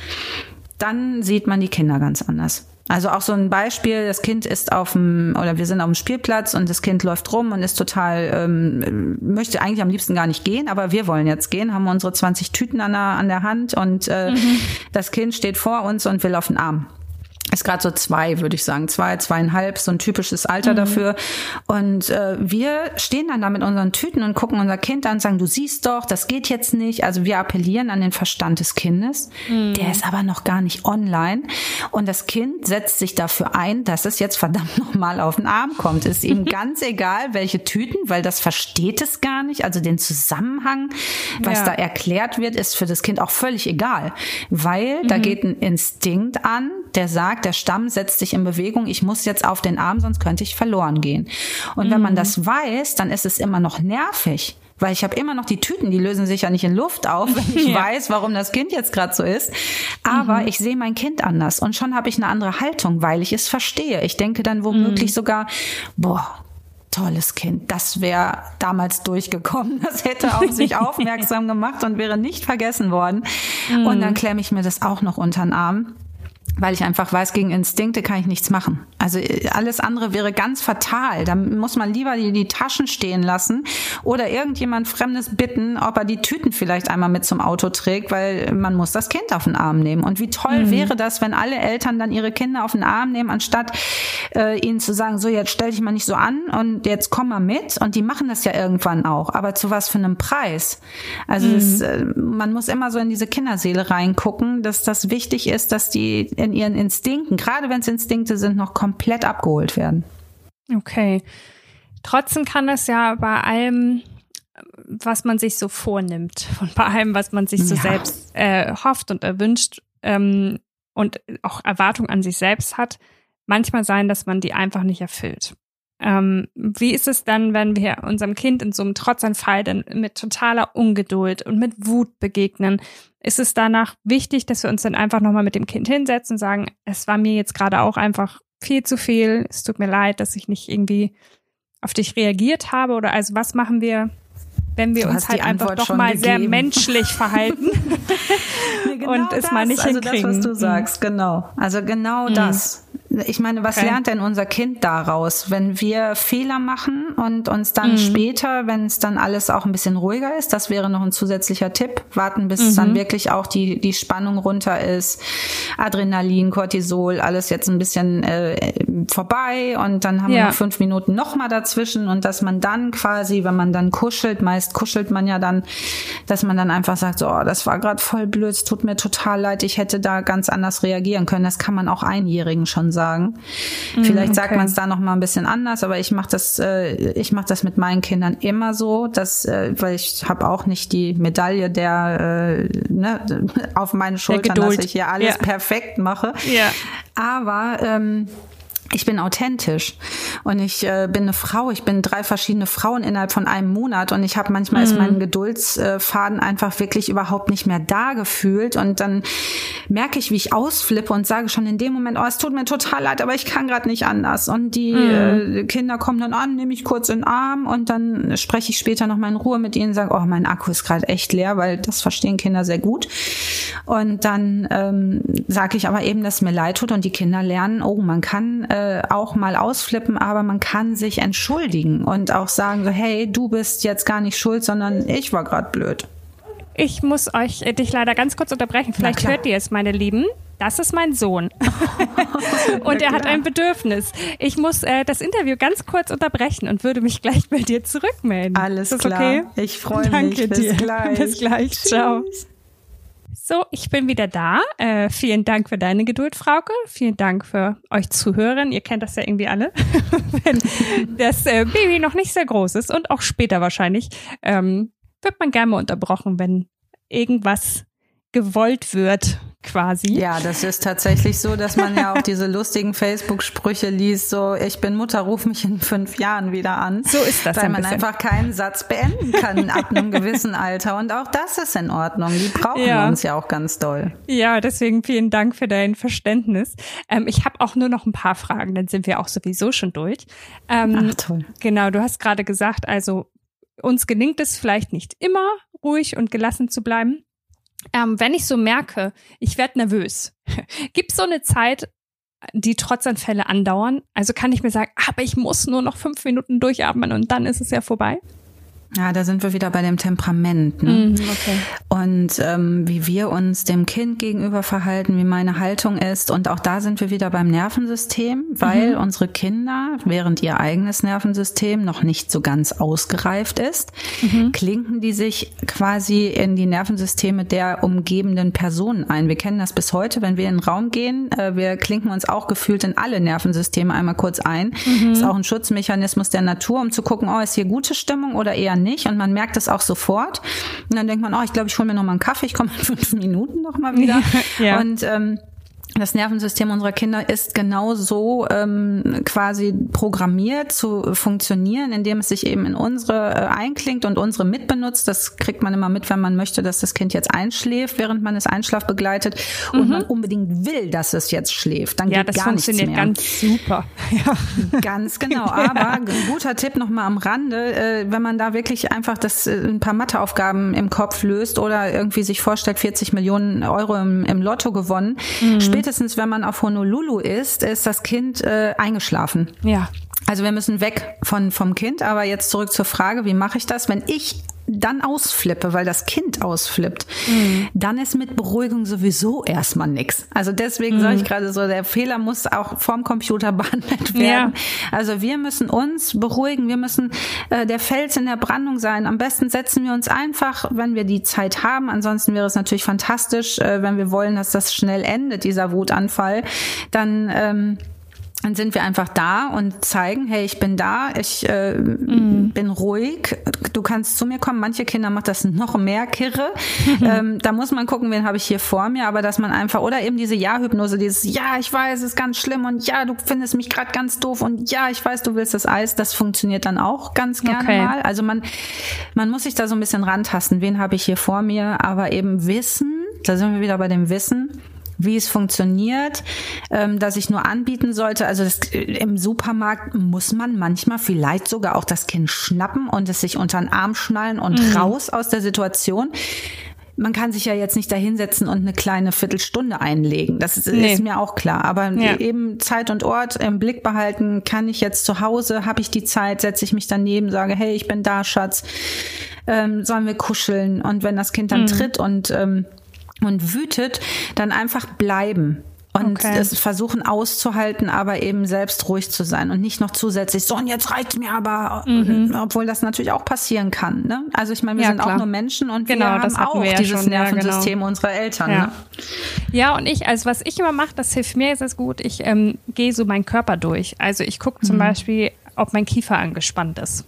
dann sieht man die Kinder ganz anders. Also auch so ein Beispiel, das Kind ist auf dem, oder wir sind auf dem Spielplatz und das Kind läuft rum und ist total, ähm, möchte eigentlich am liebsten gar nicht gehen, aber wir wollen jetzt gehen, haben unsere 20 Tüten an der, an der Hand und äh, mhm. das Kind steht vor uns und will auf den Arm ist gerade so zwei, würde ich sagen, zwei, zweieinhalb, so ein typisches Alter mhm. dafür. Und äh, wir stehen dann da mit unseren Tüten und gucken unser Kind an und sagen, du siehst doch, das geht jetzt nicht. Also wir appellieren an den Verstand des Kindes. Mhm. Der ist aber noch gar nicht online. Und das Kind setzt sich dafür ein, dass es jetzt verdammt nochmal auf den Arm kommt. Ist ihm ganz egal, welche Tüten, weil das versteht es gar nicht. Also den Zusammenhang, was ja. da erklärt wird, ist für das Kind auch völlig egal. Weil mhm. da geht ein Instinkt an, der sagt, der Stamm setzt sich in Bewegung, ich muss jetzt auf den Arm, sonst könnte ich verloren gehen. Und mhm. wenn man mhm. das weiß, dann ist es immer noch nervig. Weil ich habe immer noch die Tüten, die lösen sich ja nicht in Luft auf, wenn ich ja. weiß, warum das Kind jetzt gerade so ist. Aber mhm. ich sehe mein Kind anders und schon habe ich eine andere Haltung, weil ich es verstehe. Ich denke dann womöglich mhm. sogar, boah, tolles Kind. Das wäre damals durchgekommen. Das hätte auf sich aufmerksam gemacht und wäre nicht vergessen worden. Mhm. Und dann klemme ich mir das auch noch unter den Arm weil ich einfach weiß, gegen Instinkte kann ich nichts machen. Also äh, alles andere wäre ganz fatal. Da muss man lieber die, die Taschen stehen lassen oder irgendjemand Fremdes bitten, ob er die Tüten vielleicht einmal mit zum Auto trägt, weil man muss das Kind auf den Arm nehmen. Und wie toll mhm. wäre das, wenn alle Eltern dann ihre Kinder auf den Arm nehmen, anstatt äh, ihnen zu sagen, so jetzt stell dich mal nicht so an und jetzt komm mal mit. Und die machen das ja irgendwann auch. Aber zu was für einem Preis? Also mhm. das, äh, man muss immer so in diese Kinderseele reingucken, dass das wichtig ist, dass die in ihren Instinkten, gerade wenn es Instinkte sind, noch komplett abgeholt werden. Okay. Trotzdem kann das ja bei allem, was man sich so vornimmt und bei allem, was man sich so ja. selbst äh, hofft und erwünscht ähm, und auch Erwartungen an sich selbst hat, manchmal sein, dass man die einfach nicht erfüllt. Ähm, wie ist es dann, wenn wir unserem Kind in so einem Trotzanfall dann mit totaler Ungeduld und mit Wut begegnen? Ist es danach wichtig, dass wir uns dann einfach nochmal mit dem Kind hinsetzen und sagen, es war mir jetzt gerade auch einfach viel zu viel, es tut mir leid, dass ich nicht irgendwie auf dich reagiert habe? Oder also was machen wir, wenn wir du uns halt einfach doch mal gegeben. sehr menschlich verhalten nee, genau und es das, mal nicht also hinkriegen? Das, was du mhm. sagst, genau. Also genau mhm. das. Ich meine, was okay. lernt denn unser Kind daraus, wenn wir Fehler machen und uns dann mhm. später, wenn es dann alles auch ein bisschen ruhiger ist, das wäre noch ein zusätzlicher Tipp, warten, bis mhm. dann wirklich auch die, die Spannung runter ist, Adrenalin, Cortisol, alles jetzt ein bisschen äh, vorbei und dann haben ja. wir noch fünf Minuten nochmal dazwischen und dass man dann quasi, wenn man dann kuschelt, meist kuschelt man ja dann, dass man dann einfach sagt, so, oh, das war gerade voll blöd, es tut mir total leid, ich hätte da ganz anders reagieren können. Das kann man auch Einjährigen schon sagen sagen. Mhm, Vielleicht okay. sagt man es da noch mal ein bisschen anders, aber ich mache das, äh, ich mache das mit meinen Kindern immer so, dass, äh, weil ich habe auch nicht die Medaille der äh, ne, auf meinen Schultern, dass ich hier alles ja. perfekt mache. Ja. Aber ähm, ich bin authentisch und ich äh, bin eine Frau. Ich bin drei verschiedene Frauen innerhalb von einem Monat und ich habe manchmal mhm. ist mein Geduldsfaden einfach wirklich überhaupt nicht mehr da gefühlt und dann merke ich, wie ich ausflippe und sage schon in dem Moment, oh, es tut mir total leid, aber ich kann gerade nicht anders und die mhm. äh, Kinder kommen dann an, nehme ich kurz in den Arm und dann spreche ich später noch mal in Ruhe mit ihnen, und sage, oh, mein Akku ist gerade echt leer, weil das verstehen Kinder sehr gut und dann ähm, sage ich aber eben, dass mir leid tut und die Kinder lernen, oh, man kann äh, auch mal ausflippen, aber man kann sich entschuldigen und auch sagen so, hey, du bist jetzt gar nicht schuld, sondern ich war gerade blöd. Ich muss euch äh, dich leider ganz kurz unterbrechen. Vielleicht hört ihr es, meine Lieben. Das ist mein Sohn. und er hat ein Bedürfnis. Ich muss äh, das Interview ganz kurz unterbrechen und würde mich gleich bei dir zurückmelden. Alles klar. Okay? Ich freue mich. Bis dir. gleich. Bis gleich. Tschüss. Ciao. So, ich bin wieder da. Äh, vielen Dank für deine Geduld, Frauke. Vielen Dank für euch Zuhörern. Ihr kennt das ja irgendwie alle. Wenn das äh, Baby noch nicht sehr groß ist und auch später wahrscheinlich, ähm, wird man gerne mal unterbrochen, wenn irgendwas gewollt wird, quasi. Ja, das ist tatsächlich so, dass man ja auch diese lustigen Facebook-Sprüche liest, so ich bin Mutter, ruf mich in fünf Jahren wieder an. So ist das. Weil man bisschen. einfach keinen Satz beenden kann ab einem gewissen Alter. Und auch das ist in Ordnung. Die brauchen ja. uns ja auch ganz doll. Ja, deswegen vielen Dank für dein Verständnis. Ähm, ich habe auch nur noch ein paar Fragen, dann sind wir auch sowieso schon durch. Ähm, Ach toll. Genau, du hast gerade gesagt, also uns gelingt es vielleicht nicht immer, ruhig und gelassen zu bleiben. Ähm, wenn ich so merke, ich werde nervös, gibt es so eine Zeit, die Trotzanfälle andauern? Also kann ich mir sagen, aber ich muss nur noch fünf Minuten durchatmen und dann ist es ja vorbei? Ja, da sind wir wieder bei dem Temperament. Ne? Mm, okay. Und ähm, wie wir uns dem Kind gegenüber verhalten, wie meine Haltung ist. Und auch da sind wir wieder beim Nervensystem, weil mhm. unsere Kinder, während ihr eigenes Nervensystem noch nicht so ganz ausgereift ist, mhm. klinken die sich quasi in die Nervensysteme der umgebenden Personen ein. Wir kennen das bis heute, wenn wir in den Raum gehen. Äh, wir klinken uns auch gefühlt in alle Nervensysteme einmal kurz ein. Mhm. Ist auch ein Schutzmechanismus der Natur, um zu gucken, oh, ist hier gute Stimmung oder eher nicht und man merkt es auch sofort. Und dann denkt man, oh, ich glaube, ich hole mir noch mal einen Kaffee, ich komme in fünf Minuten noch mal wieder. ja. Und ähm, das Nervensystem unserer Kinder ist genau so ähm, quasi programmiert zu funktionieren, indem es sich eben in unsere äh, einklingt und unsere mitbenutzt. Das kriegt man immer mit, wenn man möchte, dass das Kind jetzt einschläft, während man es Einschlaf begleitet mhm. und man unbedingt will, dass es jetzt schläft. Dann ja, geht gar nichts mehr. Ja, das funktioniert ganz super. Ja. Ganz genau. Aber ja. ein guter Tipp nochmal am Rande, äh, wenn man da wirklich einfach das äh, ein paar Matheaufgaben im Kopf löst oder irgendwie sich vorstellt, 40 Millionen Euro im, im Lotto gewonnen, mhm spätestens, wenn man auf Honolulu ist, ist das Kind äh, eingeschlafen. Ja. Also wir müssen weg von, vom Kind, aber jetzt zurück zur Frage, wie mache ich das? Wenn ich dann ausflippe, weil das Kind ausflippt, mhm. dann ist mit Beruhigung sowieso erstmal nix. Also deswegen mhm. sage ich gerade so, der Fehler muss auch vorm Computer behandelt werden. Ja. Also wir müssen uns beruhigen, wir müssen äh, der Fels in der Brandung sein. Am besten setzen wir uns einfach, wenn wir die Zeit haben. Ansonsten wäre es natürlich fantastisch, äh, wenn wir wollen, dass das schnell endet, dieser Wutanfall. Dann ähm, dann sind wir einfach da und zeigen, hey, ich bin da, ich äh, mm. bin ruhig, du kannst zu mir kommen. Manche Kinder macht das noch mehr kirre. ähm, da muss man gucken, wen habe ich hier vor mir, aber dass man einfach, oder eben diese Ja-Hypnose, dieses Ja, ich weiß, es ist ganz schlimm und ja, du findest mich gerade ganz doof und ja, ich weiß, du willst das Eis, das funktioniert dann auch ganz gerne okay. mal. Also man, man muss sich da so ein bisschen rantasten, wen habe ich hier vor mir, aber eben wissen, da sind wir wieder bei dem Wissen, wie es funktioniert, ähm, dass ich nur anbieten sollte. Also das, äh, im Supermarkt muss man manchmal vielleicht sogar auch das Kind schnappen und es sich unter den Arm schnallen und mhm. raus aus der Situation. Man kann sich ja jetzt nicht da hinsetzen und eine kleine Viertelstunde einlegen. Das ist, nee. ist mir auch klar. Aber ja. eben Zeit und Ort im Blick behalten. Kann ich jetzt zu Hause? Habe ich die Zeit? Setze ich mich daneben? Sage, hey, ich bin da, Schatz. Ähm, sollen wir kuscheln? Und wenn das Kind dann mhm. tritt und ähm, und wütet, dann einfach bleiben und okay. es versuchen auszuhalten, aber eben selbst ruhig zu sein und nicht noch zusätzlich so und jetzt reicht mir aber, mhm. obwohl das natürlich auch passieren kann. Ne? Also ich meine, wir ja, sind klar. auch nur Menschen und genau, wir haben auch wir ja dieses schon. Nervensystem ja, genau. unserer Eltern. Ja. Ne? ja, und ich, also was ich immer mache, das hilft mir jetzt gut. Ich ähm, gehe so meinen Körper durch. Also ich gucke zum mhm. Beispiel, ob mein Kiefer angespannt ist.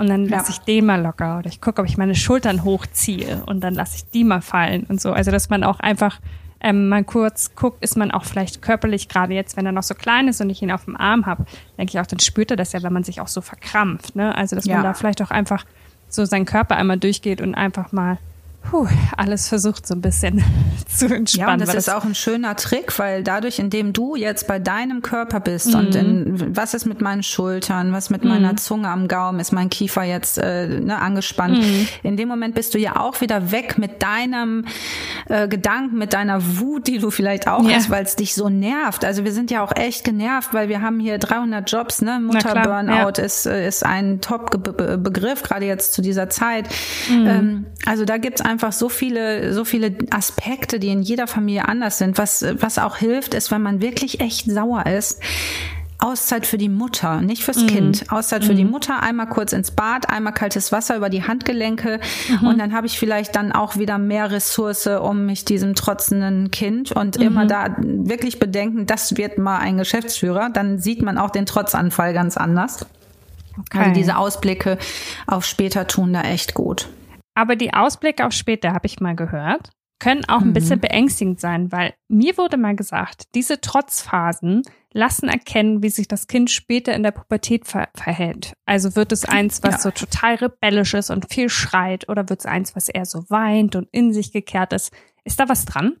Und dann lasse ja. ich den mal locker oder ich gucke, ob ich meine Schultern hochziehe und dann lasse ich die mal fallen und so. Also dass man auch einfach ähm, mal kurz guckt, ist man auch vielleicht körperlich, gerade jetzt, wenn er noch so klein ist und ich ihn auf dem Arm habe, denke ich auch, dann spürt er das ja, wenn man sich auch so verkrampft. Ne? Also dass ja. man da vielleicht auch einfach so seinen Körper einmal durchgeht und einfach mal puh, alles versucht so ein bisschen zu entspannen. Ja, und das ist das auch ein schöner Trick, weil dadurch, indem du jetzt bei deinem Körper bist mhm. und in, was ist mit meinen Schultern, was mit mhm. meiner Zunge am Gaumen, ist mein Kiefer jetzt äh, ne, angespannt. Mhm. In dem Moment bist du ja auch wieder weg mit deinem äh, Gedanken, mit deiner Wut, die du vielleicht auch ja. hast, weil es dich so nervt. Also wir sind ja auch echt genervt, weil wir haben hier 300 Jobs, ne? Mutter-Burnout ja. ist, äh, ist ein Top-Begriff, gerade jetzt zu dieser Zeit. Mhm. Ähm, also da gibt's einfach so viele, so viele Aspekte, die in jeder Familie anders sind. Was, was auch hilft, ist, wenn man wirklich echt sauer ist, Auszeit für die Mutter, nicht fürs mhm. Kind. Auszeit für mhm. die Mutter, einmal kurz ins Bad, einmal kaltes Wasser über die Handgelenke mhm. und dann habe ich vielleicht dann auch wieder mehr Ressource, um mich diesem trotzenden Kind und mhm. immer da wirklich bedenken, das wird mal ein Geschäftsführer, dann sieht man auch den Trotzanfall ganz anders. Okay. Also diese Ausblicke auf später tun da echt gut. Aber die Ausblicke auf später, habe ich mal gehört, können auch ein mhm. bisschen beängstigend sein, weil mir wurde mal gesagt, diese Trotzphasen lassen erkennen, wie sich das Kind später in der Pubertät ver verhält. Also wird es eins, was ja. so total rebellisch ist und viel schreit, oder wird es eins, was eher so weint und in sich gekehrt ist? Ist da was dran?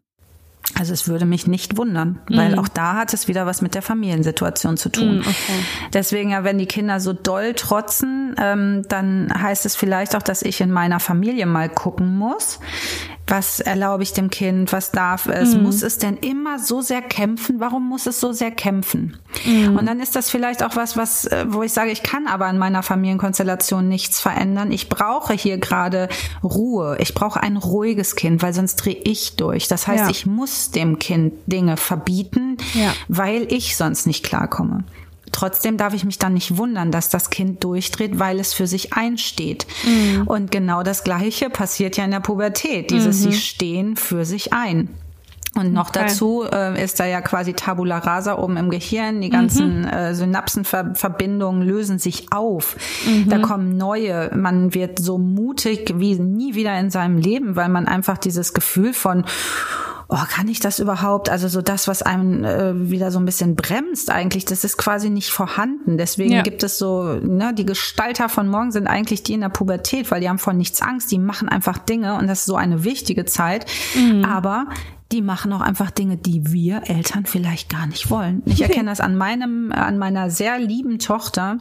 Also es würde mich nicht wundern, mhm. weil auch da hat es wieder was mit der Familiensituation zu tun. Mhm, okay. Deswegen ja, wenn die Kinder so doll trotzen, ähm, dann heißt es vielleicht auch, dass ich in meiner Familie mal gucken muss, was erlaube ich dem Kind, was darf es, mhm. muss es denn immer so sehr kämpfen, warum muss es so sehr kämpfen? Mhm. Und dann ist das vielleicht auch was, was, äh, wo ich sage, ich kann aber in meiner Familienkonstellation nichts verändern. Ich brauche hier gerade Ruhe. Ich brauche ein ruhiges Kind, weil sonst drehe ich durch. Das heißt, ja. ich muss dem Kind Dinge verbieten, ja. weil ich sonst nicht klarkomme. Trotzdem darf ich mich dann nicht wundern, dass das Kind durchdreht, weil es für sich einsteht. Mhm. Und genau das Gleiche passiert ja in der Pubertät. Dieses, mhm. sie stehen für sich ein. Und noch okay. dazu äh, ist da ja quasi Tabula rasa oben im Gehirn. Die ganzen mhm. äh, Synapsenverbindungen lösen sich auf. Mhm. Da kommen neue. Man wird so mutig wie nie wieder in seinem Leben, weil man einfach dieses Gefühl von oh, kann ich das überhaupt? Also so das, was einem äh, wieder so ein bisschen bremst eigentlich, das ist quasi nicht vorhanden. Deswegen ja. gibt es so, ne, die Gestalter von morgen sind eigentlich die in der Pubertät, weil die haben von nichts Angst, die machen einfach Dinge und das ist so eine wichtige Zeit. Mhm. Aber die machen auch einfach Dinge, die wir Eltern vielleicht gar nicht wollen. Ich erkenne das an meinem, an meiner sehr lieben Tochter.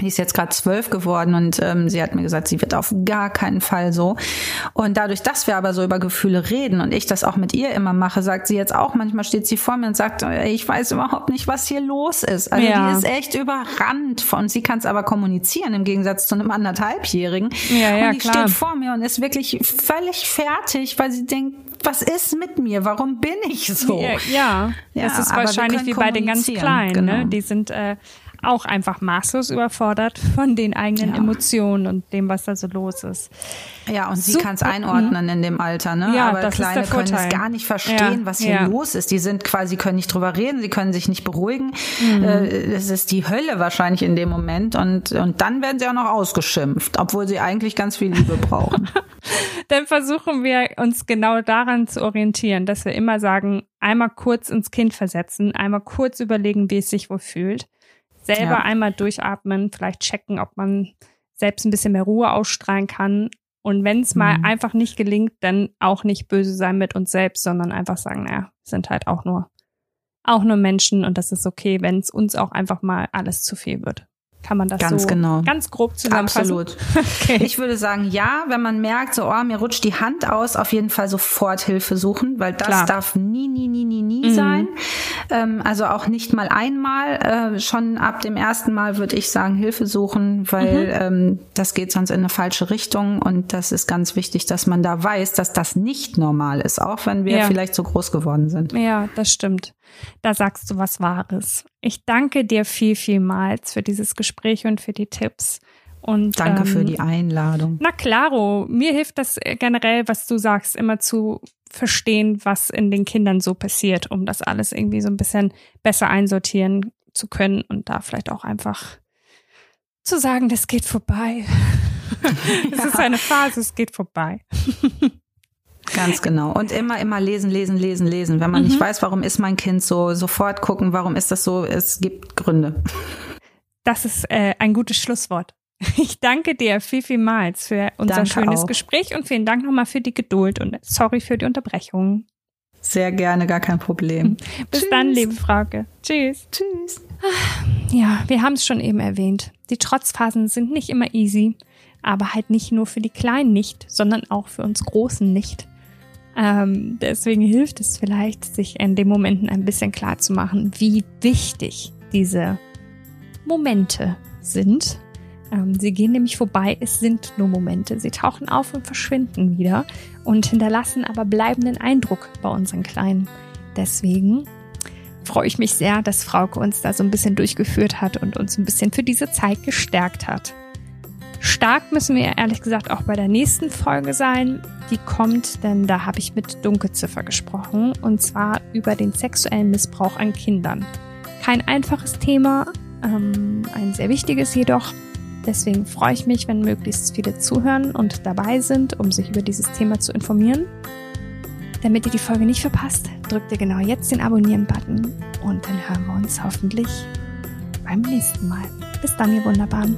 Die ist jetzt gerade zwölf geworden und ähm, sie hat mir gesagt, sie wird auf gar keinen Fall so. Und dadurch, dass wir aber so über Gefühle reden und ich das auch mit ihr immer mache, sagt sie jetzt auch, manchmal steht sie vor mir und sagt, ich weiß überhaupt nicht, was hier los ist. Also ja. die ist echt überrannt von, sie kann es aber kommunizieren im Gegensatz zu einem anderthalbjährigen. Ja, ja, und die klar. steht vor mir und ist wirklich völlig fertig, weil sie denkt, was ist mit mir? Warum bin ich so? Ja, ja. ja das ist wahrscheinlich wie bei den ganz Kleinen. Ne? Genau. Ne? Die sind äh, auch einfach maßlos überfordert von den eigenen ja. Emotionen und dem, was da so los ist. Ja, und sie kann es einordnen in dem Alter, ne? Ja, Aber Kleine können es gar nicht verstehen, ja. was hier ja. los ist. Die sind quasi, können nicht drüber reden, sie können sich nicht beruhigen. Mhm. Es ist die Hölle wahrscheinlich in dem Moment und, und dann werden sie auch noch ausgeschimpft, obwohl sie eigentlich ganz viel Liebe brauchen. dann versuchen wir uns genau daran zu orientieren, dass wir immer sagen, einmal kurz ins Kind versetzen, einmal kurz überlegen, wie es sich wohl fühlt selber ja. einmal durchatmen, vielleicht checken, ob man selbst ein bisschen mehr Ruhe ausstrahlen kann. Und wenn es mal mhm. einfach nicht gelingt, dann auch nicht böse sein mit uns selbst, sondern einfach sagen, naja, sind halt auch nur, auch nur Menschen und das ist okay, wenn es uns auch einfach mal alles zu viel wird. Kann man das ganz so genau. ganz grob zusammenfassen? Absolut. Okay. Ich würde sagen, ja, wenn man merkt, so, oh, mir rutscht die Hand aus, auf jeden Fall sofort Hilfe suchen, weil das Klar. darf nie, nie, nie, nie, nie mhm. sein. Ähm, also auch nicht mal einmal. Äh, schon ab dem ersten Mal würde ich sagen, Hilfe suchen, weil mhm. ähm, das geht sonst in eine falsche Richtung und das ist ganz wichtig, dass man da weiß, dass das nicht normal ist, auch wenn wir ja. vielleicht so groß geworden sind. Ja, das stimmt. Da sagst du was Wahres. Ich danke dir viel, vielmals für dieses Gespräch und für die Tipps. Und, Danke ähm, für die Einladung. Na klaro, mir hilft das generell, was du sagst, immer zu verstehen, was in den Kindern so passiert, um das alles irgendwie so ein bisschen besser einsortieren zu können und da vielleicht auch einfach zu sagen, das geht vorbei. es ja. ist eine Phase, es geht vorbei. Ganz genau. Und immer, immer lesen, lesen, lesen, lesen. Wenn man mhm. nicht weiß, warum ist mein Kind so, sofort gucken, warum ist das so, es gibt Gründe. Das ist äh, ein gutes Schlusswort. Ich danke dir viel, vielmals für unser danke schönes auch. Gespräch und vielen Dank nochmal für die Geduld und sorry für die Unterbrechung. Sehr gerne, gar kein Problem. Bis Tschüss. dann, liebe Frauke. Tschüss. Tschüss. Ja, wir haben es schon eben erwähnt. Die Trotzphasen sind nicht immer easy, aber halt nicht nur für die Kleinen nicht, sondern auch für uns Großen nicht. Ähm, deswegen hilft es vielleicht, sich in den Momenten ein bisschen klar zu machen, wie wichtig diese Momente sind. Ähm, sie gehen nämlich vorbei, es sind nur Momente. Sie tauchen auf und verschwinden wieder und hinterlassen aber bleibenden Eindruck bei unseren Kleinen. Deswegen freue ich mich sehr, dass Frauke uns da so ein bisschen durchgeführt hat und uns ein bisschen für diese Zeit gestärkt hat. Stark müssen wir ehrlich gesagt auch bei der nächsten Folge sein. Die kommt, denn da habe ich mit Dunkelziffer gesprochen und zwar über den sexuellen Missbrauch an Kindern. Kein einfaches Thema, ähm, ein sehr wichtiges jedoch. Deswegen freue ich mich, wenn möglichst viele zuhören und dabei sind, um sich über dieses Thema zu informieren. Damit ihr die Folge nicht verpasst, drückt ihr genau jetzt den Abonnieren-Button und dann hören wir uns hoffentlich beim nächsten Mal. Bis dann, ihr Wunderbaren.